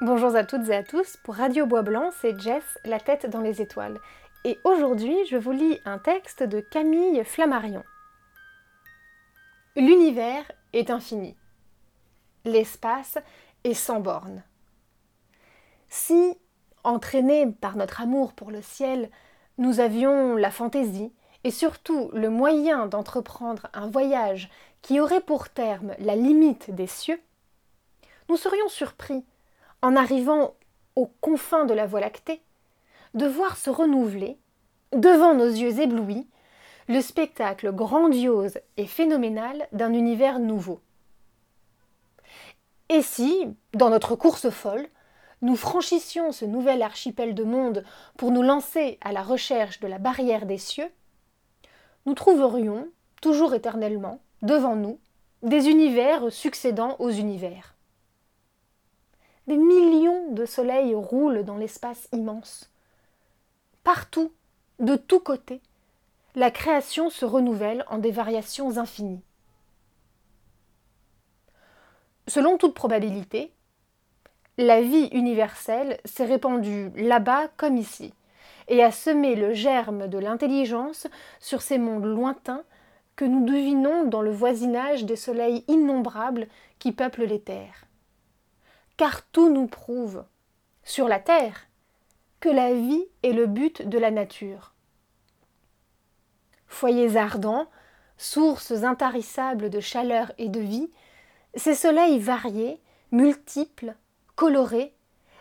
Bonjour à toutes et à tous, pour Radio Bois Blanc, c'est Jess, la tête dans les étoiles. Et aujourd'hui, je vous lis un texte de Camille Flammarion. L'univers est infini. L'espace est sans bornes. Si, entraînés par notre amour pour le ciel, nous avions la fantaisie et surtout le moyen d'entreprendre un voyage qui aurait pour terme la limite des cieux, nous serions surpris en arrivant aux confins de la Voie lactée, de voir se renouveler, devant nos yeux éblouis, le spectacle grandiose et phénoménal d'un univers nouveau. Et si, dans notre course folle, nous franchissions ce nouvel archipel de monde pour nous lancer à la recherche de la barrière des cieux, nous trouverions, toujours éternellement, devant nous, des univers succédant aux univers. Des millions de soleils roulent dans l'espace immense. Partout, de tous côtés, la création se renouvelle en des variations infinies. Selon toute probabilité, la vie universelle s'est répandue là-bas comme ici, et a semé le germe de l'intelligence sur ces mondes lointains que nous devinons dans le voisinage des soleils innombrables qui peuplent les terres car tout nous prouve, sur la terre, que la vie est le but de la nature. Foyers ardents, sources intarissables de chaleur et de vie, ces soleils variés, multiples, colorés,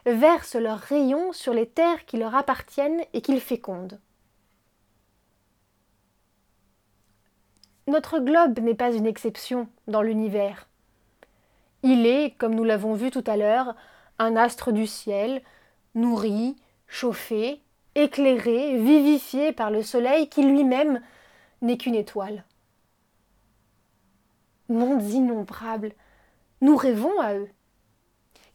versent leurs rayons sur les terres qui leur appartiennent et qu'ils fécondent. Notre globe n'est pas une exception dans l'univers. Il est, comme nous l'avons vu tout à l'heure, un astre du ciel, nourri, chauffé, éclairé, vivifié par le soleil qui lui-même n'est qu'une étoile. Mondes innombrables, nous rêvons à eux.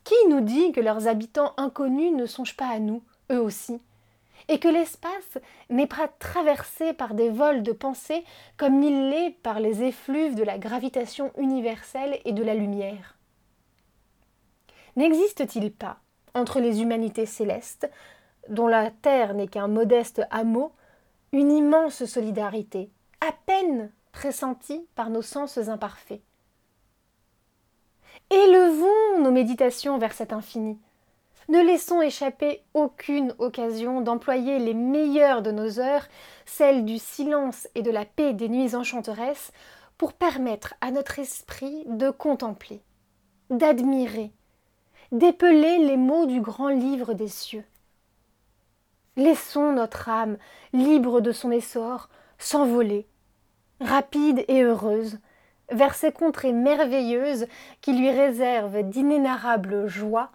Qui nous dit que leurs habitants inconnus ne songent pas à nous, eux aussi, et que l'espace n'est pas traversé par des vols de pensée comme il l'est par les effluves de la gravitation universelle et de la lumière? N'existe-t-il pas, entre les humanités célestes, dont la terre n'est qu'un modeste hameau, une immense solidarité, à peine pressentie par nos sens imparfaits? Élevons nos méditations vers cet infini. Ne laissons échapper aucune occasion d'employer les meilleures de nos heures, celles du silence et de la paix des nuits enchanteresses, pour permettre à notre esprit de contempler, d'admirer, d'épeler les mots du grand livre des cieux. Laissons notre âme, libre de son essor, s'envoler, rapide et heureuse, vers ces contrées merveilleuses qui lui réservent d'inénarrables joies,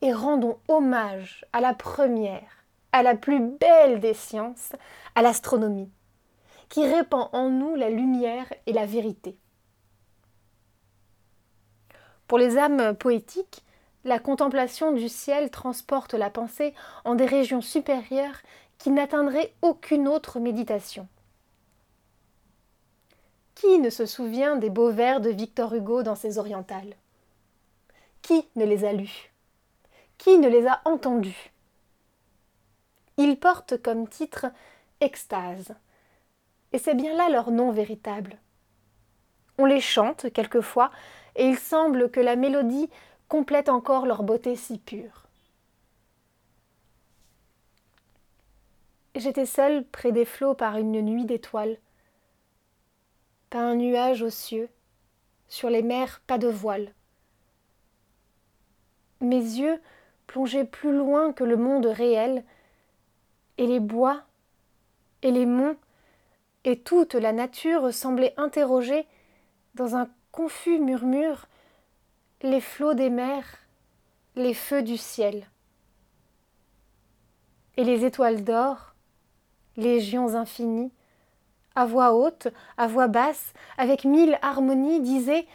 et rendons hommage à la première, à la plus belle des sciences, à l'astronomie, qui répand en nous la lumière et la vérité. Pour les âmes poétiques, la contemplation du ciel transporte la pensée en des régions supérieures qui n'atteindraient aucune autre méditation. Qui ne se souvient des beaux vers de Victor Hugo dans ses orientales? Qui ne les a lus? Qui ne les a entendus? Ils portent comme titre Extase, et c'est bien là leur nom véritable. On les chante quelquefois, et il semble que la mélodie complètent encore leur beauté si pure. J'étais seule près des flots par une nuit d'étoiles. Pas un nuage aux cieux, sur les mers pas de voile. Mes yeux plongeaient plus loin que le monde réel, et les bois, et les monts, et toute la nature semblait interroger, dans un confus murmure, les flots des mers, les feux du ciel. Et les étoiles d'or, légions infinies, à voix haute, à voix basse, avec mille harmonies, disaient,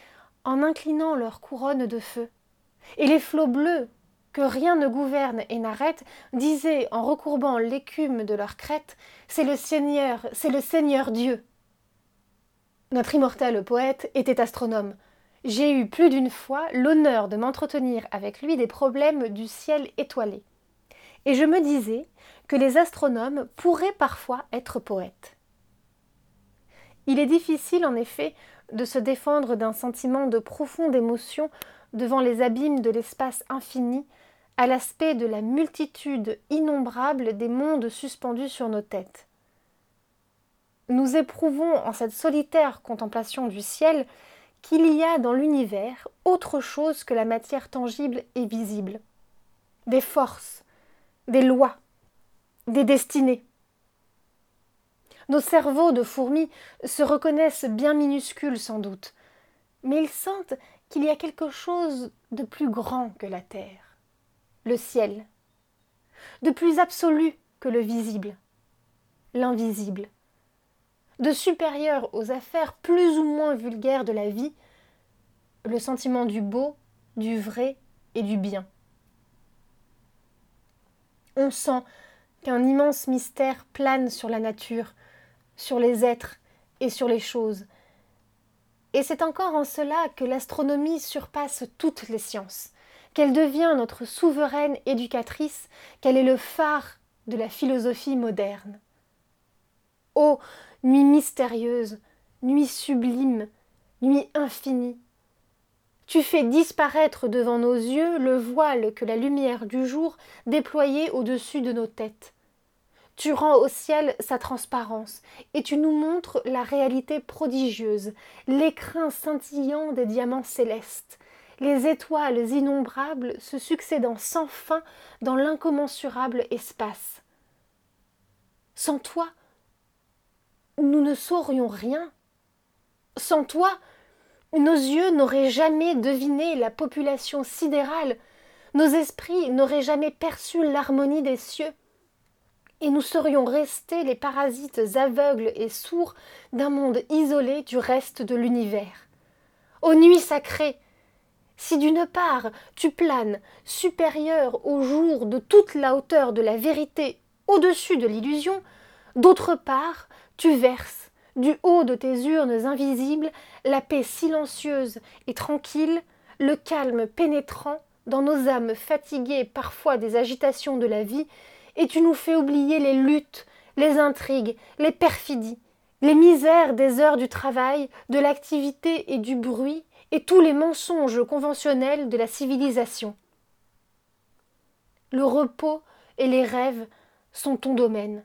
en inclinant leur couronne de feu. Et les flots bleus, que rien ne gouverne et n'arrête, disaient, en recourbant l'écume de leur crête, C'est le Seigneur, c'est le Seigneur Dieu. Notre immortel poète était astronome, j'ai eu plus d'une fois l'honneur de m'entretenir avec lui des problèmes du ciel étoilé. Et je me disais que les astronomes pourraient parfois être poètes. Il est difficile en effet de se défendre d'un sentiment de profonde émotion devant les abîmes de l'espace infini, à l'aspect de la multitude innombrable des mondes suspendus sur nos têtes. Nous éprouvons en cette solitaire contemplation du ciel qu'il y a dans l'univers autre chose que la matière tangible et visible. Des forces, des lois, des destinées. Nos cerveaux de fourmis se reconnaissent bien minuscules sans doute, mais ils sentent qu'il y a quelque chose de plus grand que la terre, le ciel, de plus absolu que le visible, l'invisible, de supérieur aux affaires plus ou moins vulgaires de la vie, le sentiment du beau, du vrai et du bien. On sent qu'un immense mystère plane sur la nature, sur les êtres et sur les choses, et c'est encore en cela que l'astronomie surpasse toutes les sciences, qu'elle devient notre souveraine éducatrice, qu'elle est le phare de la philosophie moderne. Ô nuit mystérieuse, nuit sublime, nuit infinie, tu fais disparaître devant nos yeux le voile que la lumière du jour déployait au-dessus de nos têtes. Tu rends au ciel sa transparence et tu nous montres la réalité prodigieuse, l'écrin scintillant des diamants célestes, les étoiles innombrables se succédant sans fin dans l'incommensurable espace. Sans toi, nous ne saurions rien. Sans toi, nos yeux n'auraient jamais deviné la population sidérale, nos esprits n'auraient jamais perçu l'harmonie des cieux et nous serions restés les parasites aveugles et sourds d'un monde isolé du reste de l'univers. Ô nuit sacrée Si d'une part tu planes, supérieur au jour de toute la hauteur de la vérité, au-dessus de l'illusion, d'autre part tu verses, du haut de tes urnes invisibles, la paix silencieuse et tranquille, le calme pénétrant dans nos âmes fatiguées parfois des agitations de la vie, et tu nous fais oublier les luttes, les intrigues, les perfidies, les misères des heures du travail, de l'activité et du bruit, et tous les mensonges conventionnels de la civilisation. Le repos et les rêves sont ton domaine.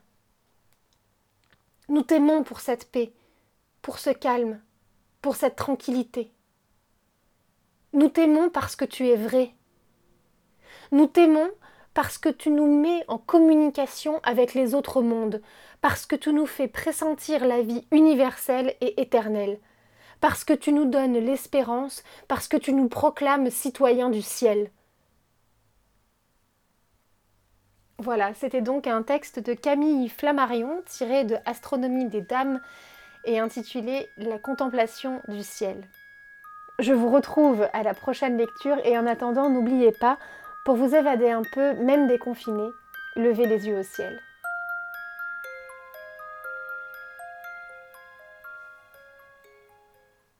Nous t'aimons pour cette paix, pour ce calme, pour cette tranquillité. Nous t'aimons parce que tu es vrai. Nous t'aimons parce que tu nous mets en communication avec les autres mondes, parce que tu nous fais pressentir la vie universelle et éternelle, parce que tu nous donnes l'espérance, parce que tu nous proclames citoyens du ciel. Voilà, c'était donc un texte de Camille Flammarion tiré de Astronomie des Dames et intitulé La contemplation du ciel. Je vous retrouve à la prochaine lecture et en attendant, n'oubliez pas, pour vous évader un peu, même déconfiné, levez les yeux au ciel.